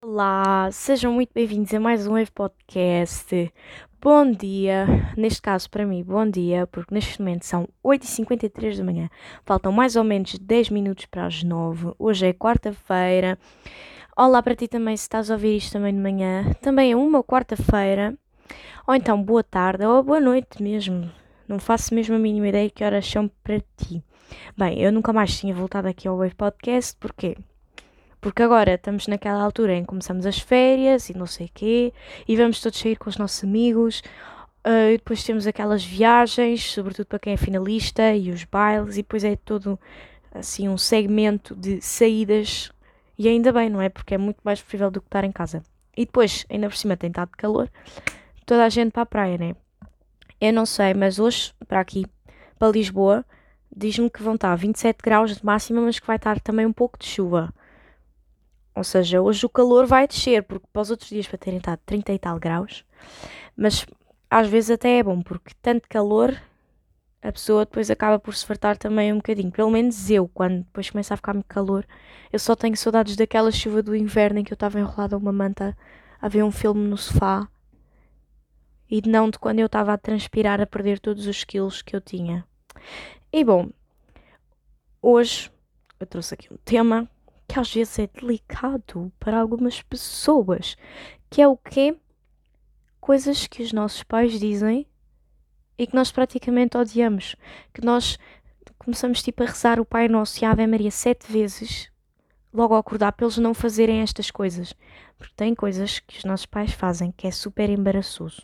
Olá, sejam muito bem-vindos a mais um Wave Podcast. Bom dia, neste caso para mim, bom dia, porque neste momento são 8h53 da manhã, faltam mais ou menos 10 minutos para as 9. Hoje é quarta-feira. Olá para ti também, se estás a ouvir isto também de manhã. Também é uma quarta-feira, ou então boa tarde, ou boa noite mesmo. Não faço mesmo a mínima ideia que horas são para ti. Bem, eu nunca mais tinha voltado aqui ao Wave Podcast, porquê? Porque agora estamos naquela altura em que começamos as férias e não sei quê, e vamos todos sair com os nossos amigos, uh, e depois temos aquelas viagens, sobretudo para quem é finalista, e os bailes, e depois é todo assim um segmento de saídas, e ainda bem, não é? Porque é muito mais preferível do que estar em casa. E depois, ainda por cima tem estado de calor, toda a gente para a praia, né? Eu não sei, mas hoje, para aqui, para Lisboa, diz-me que vão estar 27 graus de máxima, mas que vai estar também um pouco de chuva. Ou seja, hoje o calor vai descer, porque para os outros dias para terem estado 30 e tal graus, mas às vezes até é bom, porque tanto calor a pessoa depois acaba por se fartar também um bocadinho. Pelo menos eu, quando depois começa a ficar muito calor, eu só tenho saudades daquela chuva do inverno em que eu estava enrolada a uma manta a ver um filme no sofá e não de quando eu estava a transpirar a perder todos os quilos que eu tinha. E bom, hoje eu trouxe aqui um tema que às vezes é delicado para algumas pessoas, que é o quê? Coisas que os nossos pais dizem e que nós praticamente odiamos, que nós começamos tipo a rezar o Pai Nosso e a Ave Maria sete vezes logo ao acordar para eles não fazerem estas coisas, porque tem coisas que os nossos pais fazem que é super embaraçoso.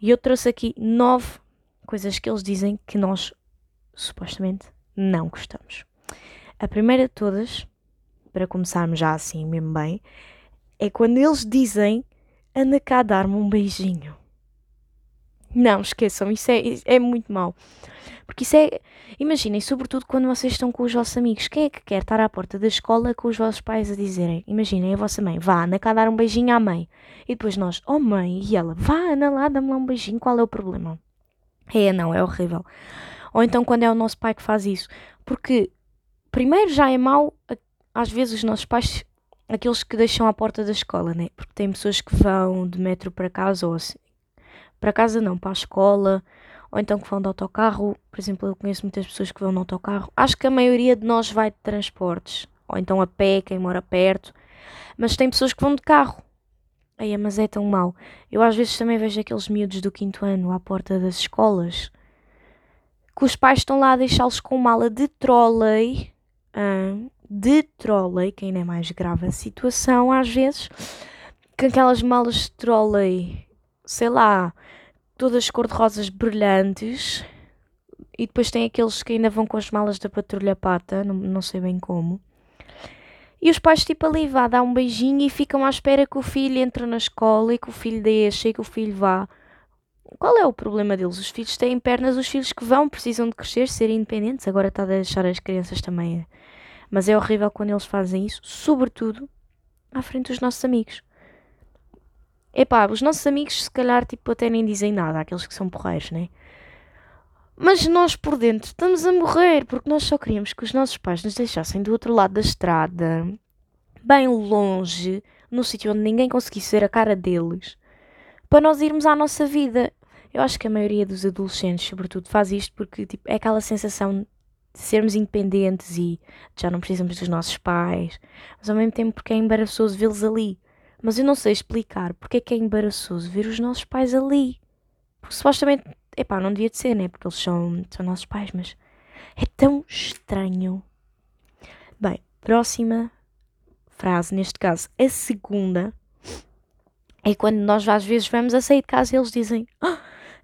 E eu trouxe aqui nove coisas que eles dizem que nós supostamente não gostamos. A primeira de todas para começarmos já assim mesmo bem, é quando eles dizem anda cá dar-me um beijinho. Não, esqueçam, isso é, é muito mau. Porque isso é. Imaginem, sobretudo quando vocês estão com os vossos amigos. Quem é que quer estar à porta da escola com os vossos pais a dizerem? Imaginem a vossa mãe, vá, anda cá dar um beijinho à mãe. E depois nós, oh mãe, e ela, vá, anda lá, dá-me lá um beijinho, qual é o problema? É, não, é horrível. Ou então quando é o nosso pai que faz isso. Porque, primeiro, já é mau às vezes os nossos pais, aqueles que deixam à porta da escola, né? Porque tem pessoas que vão de metro para casa ou assim. Para casa não, para a escola, ou então que vão de autocarro. Por exemplo, eu conheço muitas pessoas que vão de autocarro. Acho que a maioria de nós vai de transportes, ou então a pé, quem mora perto. Mas tem pessoas que vão de carro. Aí, mas é tão mau. Eu às vezes também vejo aqueles miúdos do quinto ano à porta das escolas que os pais estão lá a deixá-los com mala de trolley. Ah, de trolley, que ainda é mais grave a situação às vezes, com aquelas malas de trolley, sei lá, todas cor-de-rosas brilhantes, e depois tem aqueles que ainda vão com as malas da patrulha pata, não, não sei bem como. E os pais, tipo, ali vá dar um beijinho e ficam à espera que o filho entre na escola e que o filho deixe e que o filho vá. Qual é o problema deles? Os filhos têm pernas, os filhos que vão precisam de crescer, ser independentes. Agora está a deixar as crianças também mas é horrível quando eles fazem isso, sobretudo à frente dos nossos amigos. Epá, os nossos amigos se calhar tipo até nem dizem nada, aqueles que são porreiros, né? Mas nós por dentro estamos a morrer porque nós só queríamos que os nossos pais nos deixassem do outro lado da estrada, bem longe, no sítio onde ninguém conseguisse ver a cara deles, para nós irmos à nossa vida. Eu acho que a maioria dos adolescentes, sobretudo, faz isto porque tipo, é aquela sensação de sermos independentes e já não precisamos dos nossos pais, mas ao mesmo tempo porque é embaraçoso vê-los ali. Mas eu não sei explicar porque é que é embaraçoso ver os nossos pais ali. Porque supostamente, epá, não devia de ser, né? Porque eles são, são nossos pais, mas é tão estranho. Bem, próxima frase, neste caso, a segunda, é quando nós às vezes vamos a sair de casa e eles dizem. Ah,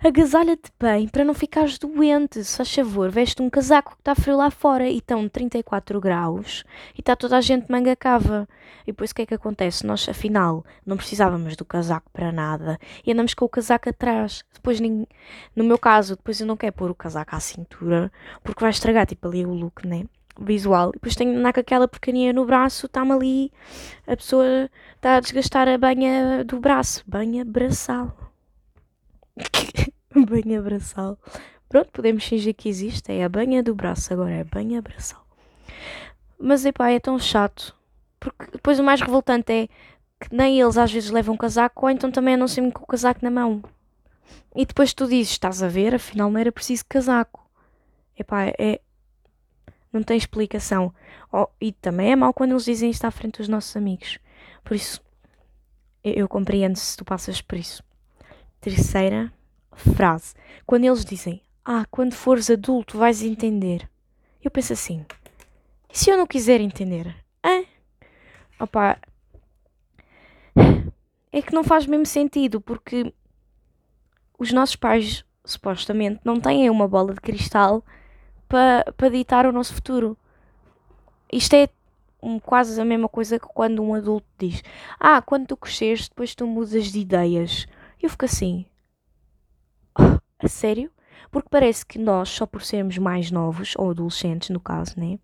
agasalha-te bem para não ficares doente. Se faz favor, veste um casaco que está frio lá fora e estão 34 graus e está toda a gente manga cava. E depois o que é que acontece? Nós, afinal, não precisávamos do casaco para nada e andamos com o casaco atrás. Depois, no meu caso, depois eu não quero pôr o casaco à cintura porque vai estragar tipo ali o look, né? visual. E depois tenho na aquela porcaria no braço, está-me ali, a pessoa está a desgastar a banha do braço. Banha braçal. banha braçal. Pronto, podemos fingir que existe. É a banha do braço agora, é a banha braçal. Mas epá, é tão chato. Porque depois o mais revoltante é que nem eles às vezes levam casaco, ou então também sempre com o casaco na mão. E depois tu dizes, estás a ver, afinal não era preciso casaco. Epá, é. Não tem explicação. Oh, e também é mau quando eles dizem isto à frente dos nossos amigos. Por isso, eu compreendo se tu passas por isso. Terceira frase. Quando eles dizem, ah, quando fores adulto vais entender. Eu penso assim, e se eu não quiser entender? Hã? Opa, é que não faz mesmo sentido, porque os nossos pais, supostamente, não têm uma bola de cristal para pa ditar o nosso futuro. Isto é um, quase a mesma coisa que quando um adulto diz: Ah, quando tu cresceres, depois tu mudas de ideias. Eu fico assim: oh, A sério? Porque parece que nós, só por sermos mais novos, ou adolescentes no caso, né?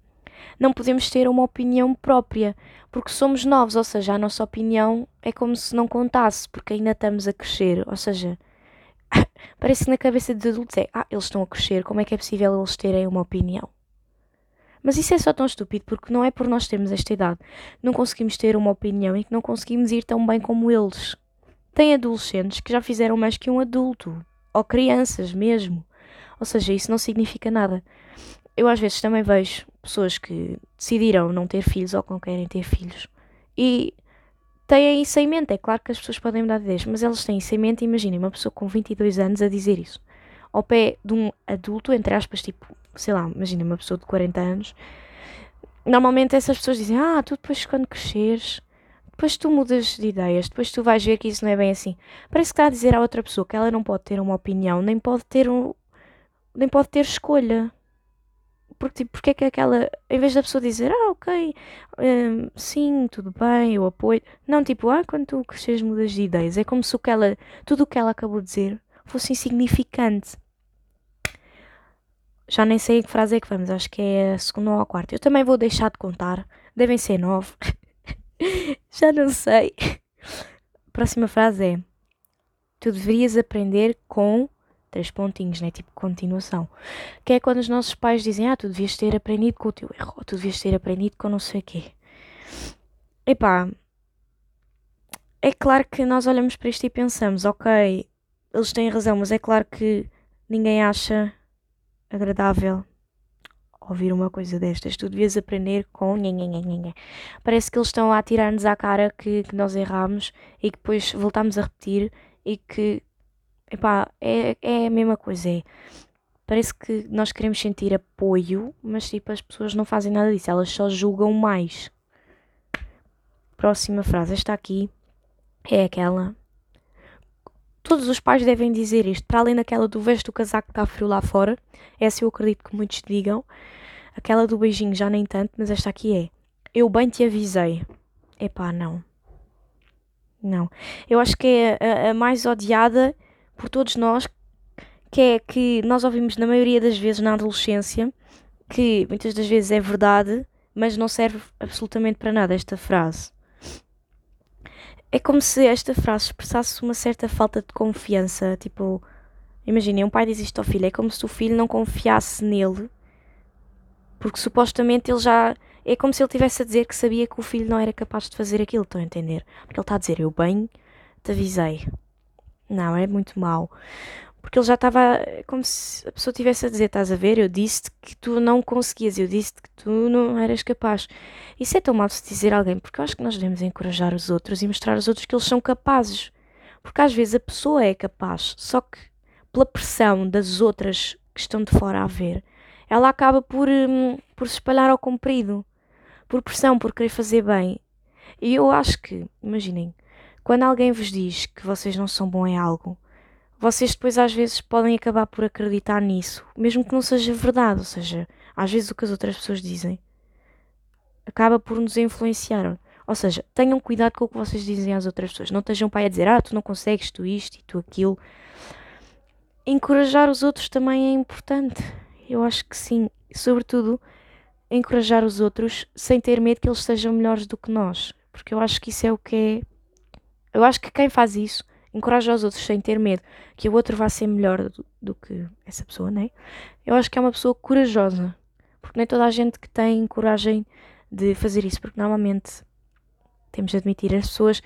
não podemos ter uma opinião própria, porque somos novos, ou seja, a nossa opinião é como se não contasse, porque ainda estamos a crescer, ou seja, parece que na cabeça dos adultos é, ah, eles estão a crescer, como é que é possível eles terem uma opinião? Mas isso é só tão estúpido, porque não é por nós termos esta idade, não conseguimos ter uma opinião e que não conseguimos ir tão bem como eles. Tem adolescentes que já fizeram mais que um adulto, ou crianças mesmo. Ou seja, isso não significa nada eu às vezes também vejo pessoas que decidiram não ter filhos ou que não querem ter filhos e têm isso em mente. É claro que as pessoas podem mudar de ideias, mas elas têm isso em mente. Imaginem uma pessoa com 22 anos a dizer isso ao pé de um adulto, entre aspas, tipo, sei lá, imagina uma pessoa de 40 anos. Normalmente essas pessoas dizem: Ah, tu depois quando cresceres, depois tu mudas de ideias, depois tu vais ver que isso não é bem assim. Parece que está a dizer à outra pessoa que ela não pode ter uma opinião, nem pode ter um, nem pode ter escolha porque, tipo, porque é que aquela, em vez da pessoa dizer, ah, ok, um, sim, tudo bem, eu apoio, não, tipo, ah, quando tu cresces mudas de ideias, é como se o que ela, tudo o que ela acabou de dizer fosse insignificante. Já nem sei em que frase é que vamos, acho que é a segunda ou a quarta. Eu também vou deixar de contar, devem ser nove. Já não sei. A próxima frase é: Tu deverias aprender com três pontinhos, né? Tipo continuação. Que é quando os nossos pais dizem, ah, tu devias ter aprendido com o teu erro, ou tu devias ter aprendido com não sei o quê. Epá, é claro que nós olhamos para isto e pensamos, ok, eles têm razão, mas é claro que ninguém acha agradável ouvir uma coisa destas. Tu devias aprender com. Parece que eles estão a tirar-nos à cara que, que nós erramos e que depois voltamos a repetir e que epá, é, é a mesma coisa. É, parece que nós queremos sentir apoio, mas tipo, as pessoas não fazem nada disso, elas só julgam mais. Próxima frase, esta aqui é aquela. Todos os pais devem dizer isto, para além daquela do veste o casaco está frio lá fora. Essa eu acredito que muitos digam. Aquela do beijinho já nem tanto, mas esta aqui é. Eu bem te avisei. Epá, não. Não. Eu acho que é a, a mais odiada por todos nós, que é que nós ouvimos na maioria das vezes na adolescência, que muitas das vezes é verdade, mas não serve absolutamente para nada esta frase. É como se esta frase expressasse uma certa falta de confiança. Tipo, imaginem, um pai diz isto ao filho, é como se o filho não confiasse nele, porque supostamente ele já. É como se ele tivesse a dizer que sabia que o filho não era capaz de fazer aquilo, estão a entender? Porque ele está a dizer, eu bem te avisei. Não, é muito mau. Porque ele já estava como se a pessoa tivesse a dizer: Estás a ver? Eu disse-te que tu não conseguias, eu disse-te que tu não eras capaz. Isso é tão mau se dizer a alguém, porque eu acho que nós devemos encorajar os outros e mostrar aos outros que eles são capazes. Porque às vezes a pessoa é capaz, só que pela pressão das outras que estão de fora a ver, ela acaba por, hum, por se espalhar ao comprido. Por pressão, por querer fazer bem. E eu acho que, imaginem, quando alguém vos diz que vocês não são bons em algo, vocês depois às vezes podem acabar por acreditar nisso, mesmo que não seja verdade, ou seja, às vezes o que as outras pessoas dizem acaba por nos influenciar. Ou seja, tenham cuidado com o que vocês dizem às outras pessoas. Não estejam para a dizer, ah, tu não consegues, tu isto e tu aquilo. Encorajar os outros também é importante. Eu acho que sim. Sobretudo, encorajar os outros sem ter medo que eles sejam melhores do que nós. Porque eu acho que isso é o que é eu acho que quem faz isso encoraja os outros sem ter medo que o outro vá ser melhor do, do que essa pessoa, né? Eu acho que é uma pessoa corajosa. Porque nem toda a gente que tem coragem de fazer isso, porque normalmente temos de admitir as pessoas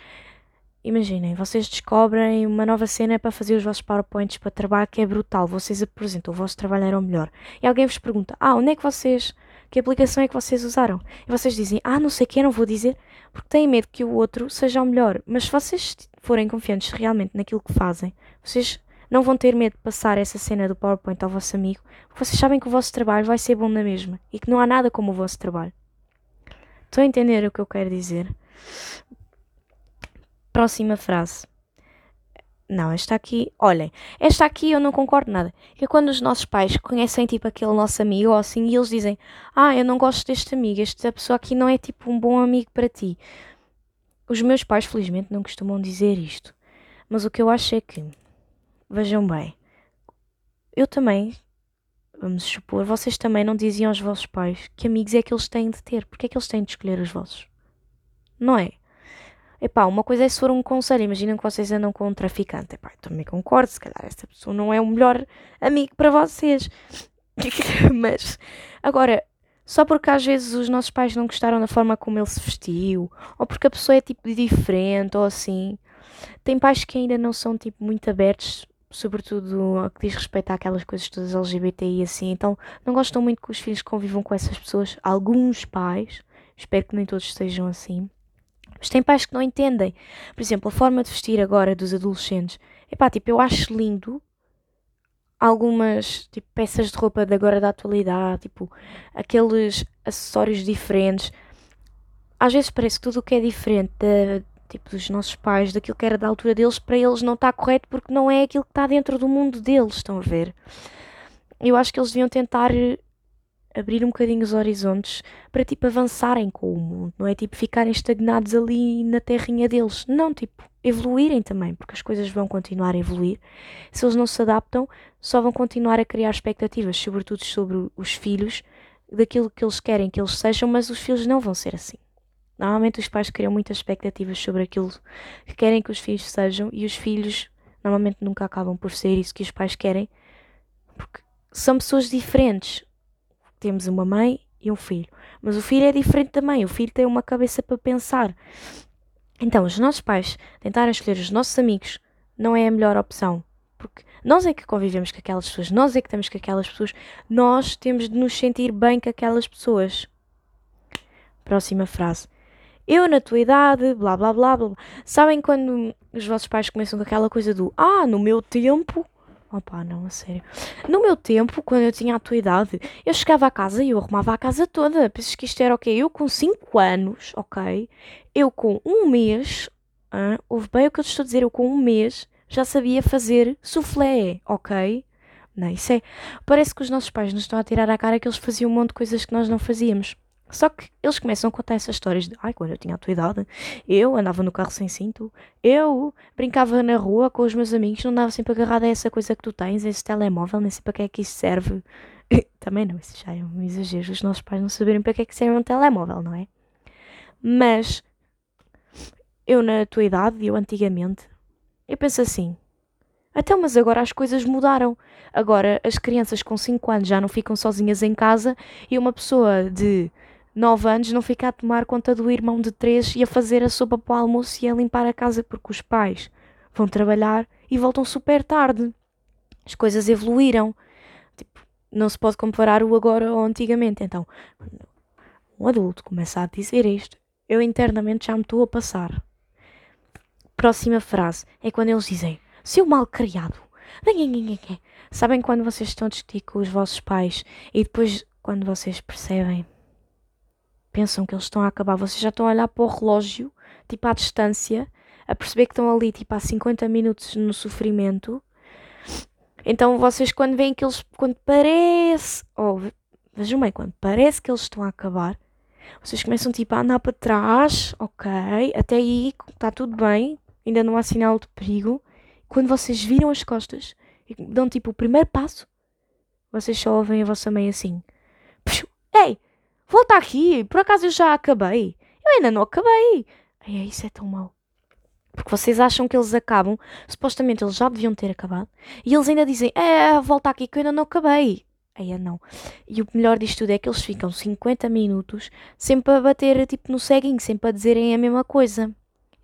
imaginem, vocês descobrem uma nova cena para fazer os vossos PowerPoints para trabalho que é brutal. Vocês apresentam, o vosso trabalho era o melhor. E alguém vos pergunta: Ah, onde é que vocês. Que aplicação é que vocês usaram? E vocês dizem: Ah, não sei o que, não vou dizer, porque têm medo que o outro seja o melhor. Mas se vocês forem confiantes realmente naquilo que fazem, vocês não vão ter medo de passar essa cena do PowerPoint ao vosso amigo, porque vocês sabem que o vosso trabalho vai ser bom na mesma e que não há nada como o vosso trabalho. Estão a entender o que eu quero dizer? Próxima frase. Não, esta aqui, olhem, esta aqui eu não concordo nada. É quando os nossos pais conhecem tipo aquele nosso amigo ou assim e eles dizem: Ah, eu não gosto deste amigo, esta pessoa aqui não é tipo um bom amigo para ti. Os meus pais, felizmente, não costumam dizer isto. Mas o que eu acho é que, vejam bem, eu também, vamos supor, vocês também não diziam aos vossos pais que amigos é que eles têm de ter. Porque é que eles têm de escolher os vossos? Não é? Epá, uma coisa é se for um conselho, imaginem que vocês andam com um traficante. Epá, também concordo, se calhar essa pessoa não é o melhor amigo para vocês. Mas, agora, só porque às vezes os nossos pais não gostaram da forma como ele se vestiu, ou porque a pessoa é tipo diferente, ou assim. Tem pais que ainda não são tipo muito abertos, sobretudo ao que diz respeito àquelas coisas todas LGBTI e assim, então não gostam muito que os filhos convivam com essas pessoas. Alguns pais, espero que nem todos sejam assim mas tem pais que não entendem. Por exemplo, a forma de vestir agora dos adolescentes. Epá, tipo, eu acho lindo algumas tipo, peças de roupa de agora da atualidade, tipo, aqueles acessórios diferentes. Às vezes parece que tudo o que é diferente tipo, dos nossos pais, daquilo que era da altura deles, para eles não está correto porque não é aquilo que está dentro do mundo deles, estão a ver? Eu acho que eles deviam tentar abrir um bocadinho os horizontes para tipo avançarem com o mundo, não é tipo ficarem estagnados ali na terrinha deles, não, tipo evoluírem também, porque as coisas vão continuar a evoluir. Se eles não se adaptam, só vão continuar a criar expectativas, sobretudo sobre os filhos, daquilo que eles querem que eles sejam, mas os filhos não vão ser assim. Normalmente os pais criam muitas expectativas sobre aquilo que querem que os filhos sejam e os filhos normalmente nunca acabam por ser isso que os pais querem, porque são pessoas diferentes temos uma mãe e um filho. Mas o filho é diferente da mãe, o filho tem uma cabeça para pensar. Então, os nossos pais tentarem escolher os nossos amigos não é a melhor opção. Porque nós é que convivemos com aquelas pessoas, nós é que estamos com aquelas pessoas, nós temos de nos sentir bem com aquelas pessoas. Próxima frase. Eu, na tua idade, blá blá blá blá. Sabem quando os vossos pais começam com aquela coisa do Ah, no meu tempo Opa, não, a sério. No meu tempo, quando eu tinha a tua idade, eu chegava a casa e eu arrumava a casa toda. Pensas que isto era ok? Eu com 5 anos, ok? Eu com um mês, ah, ouve bem o que eu te estou a dizer, eu com um mês já sabia fazer soufflé, ok? Não, isso é. Parece que os nossos pais nos estão a tirar a cara que eles faziam um monte de coisas que nós não fazíamos. Só que eles começam a contar essas histórias de ai, quando eu tinha a tua idade, eu andava no carro sem cinto, eu brincava na rua com os meus amigos, não andava sempre agarrada a essa coisa que tu tens, esse telemóvel, nem sei para que é que isso serve. Também não, isso já é um exagero, os nossos pais não saberem para que é que serve um telemóvel, não é? Mas eu na tua idade, eu antigamente, eu penso assim, até mas agora as coisas mudaram. Agora as crianças com 5 anos já não ficam sozinhas em casa e uma pessoa de 9 anos não fica a tomar conta do irmão de 3 e a fazer a sopa para o almoço e a limpar a casa porque os pais vão trabalhar e voltam super tarde. As coisas evoluíram. Tipo, não se pode comparar o agora ao antigamente. Então, um adulto começa a dizer isto, eu internamente já me estou a passar. Próxima frase é quando eles dizem: Seu mal criado. Sabem quando vocês estão a discutir com os vossos pais e depois, quando vocês percebem pensam que eles estão a acabar, vocês já estão a olhar para o relógio, tipo à distância, a perceber que estão ali tipo há 50 minutos no sofrimento. Então vocês quando veem que eles, quando parece, oh, vejam bem, quando parece que eles estão a acabar, vocês começam tipo a andar para trás, ok, até aí está tudo bem, ainda não há sinal de perigo. Quando vocês viram as costas e dão tipo o primeiro passo, vocês só ouvem a vossa mãe assim: Ei, Volta aqui, por acaso eu já acabei. Eu ainda não acabei. Ai, isso é tão mau. Porque vocês acham que eles acabam, supostamente eles já deviam ter acabado, e eles ainda dizem: É, volta aqui que eu ainda não acabei. Aí é não. E o melhor disto tudo é que eles ficam 50 minutos sempre a bater tipo no ceguinho, sempre a dizerem a mesma coisa.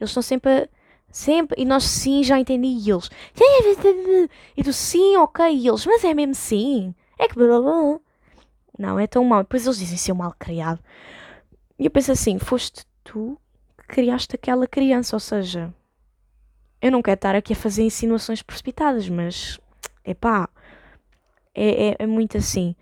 Eles estão sempre a, Sempre. E nós sim, já entendi. E eles. E tu sim, ok. E eles, mas é mesmo sim. É que blá blá. Não, é tão mau. Depois eles dizem ser mal criado. E eu penso assim: foste tu que criaste aquela criança. Ou seja, eu não quero estar aqui a fazer insinuações precipitadas, mas. Epá. É, é, é muito assim.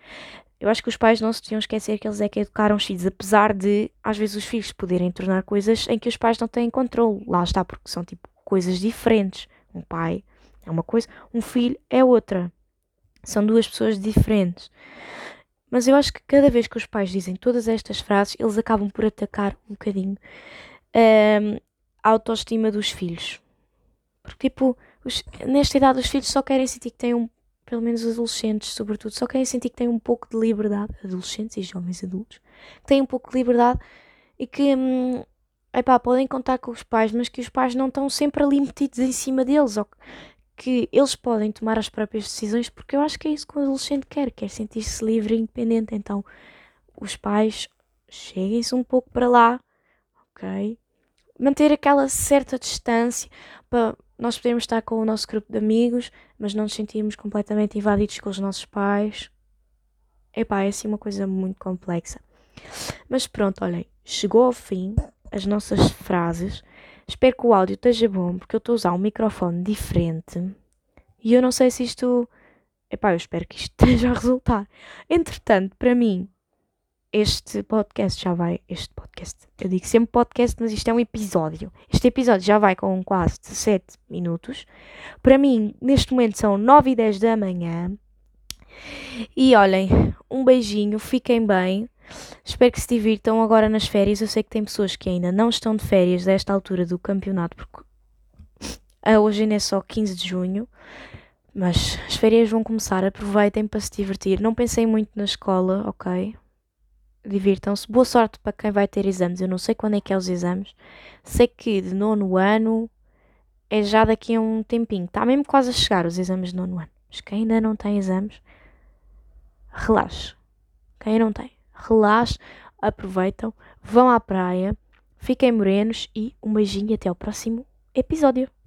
Eu acho que os pais não se deviam esquecer que eles é que educaram os filhos, apesar de, às vezes, os filhos poderem tornar coisas em que os pais não têm controle. Lá está, porque são tipo coisas diferentes. Um pai é uma coisa, um filho é outra. São duas pessoas diferentes. Mas eu acho que cada vez que os pais dizem todas estas frases, eles acabam por atacar um bocadinho um, a autoestima dos filhos. Porque, tipo, os, nesta idade, os filhos só querem sentir que têm um pelo menos os adolescentes, sobretudo, só querem sentir que têm um pouco de liberdade, adolescentes e jovens adultos, que têm um pouco de liberdade e que, hum, epá, podem contar com os pais, mas que os pais não estão sempre ali metidos em cima deles, ou que eles podem tomar as próprias decisões, porque eu acho que é isso que o adolescente quer, quer sentir-se livre e independente. Então, os pais cheguem-se um pouco para lá, ok? Manter aquela certa distância para nós podemos estar com o nosso grupo de amigos, mas não nos sentirmos completamente invadidos com os nossos pais. Epá, é assim uma coisa muito complexa. Mas pronto, olhem, chegou ao fim as nossas frases. Espero que o áudio esteja bom, porque eu estou a usar um microfone diferente. E eu não sei se isto. Epá, eu espero que isto esteja a resultar. Entretanto, para mim, este podcast já vai. Este podcast. Eu digo sempre podcast, mas isto é um episódio. Este episódio já vai com quase 17 minutos. Para mim, neste momento são 9 e 10 da manhã. E olhem, um beijinho, fiquem bem. Espero que se divirtam agora nas férias. Eu sei que tem pessoas que ainda não estão de férias desta altura do campeonato, porque hoje ainda é só 15 de junho. Mas as férias vão começar, aproveitem para se divertir. Não pensem muito na escola, ok? divirtam-se. Boa sorte para quem vai ter exames. Eu não sei quando é que é os exames. Sei que de nono ano é já daqui a um tempinho. Está mesmo quase a chegar os exames de nono ano. Mas quem ainda não tem exames, relaxe. Quem não tem, relaxe, aproveitam, vão à praia, fiquem morenos e um beijinho e até ao próximo episódio.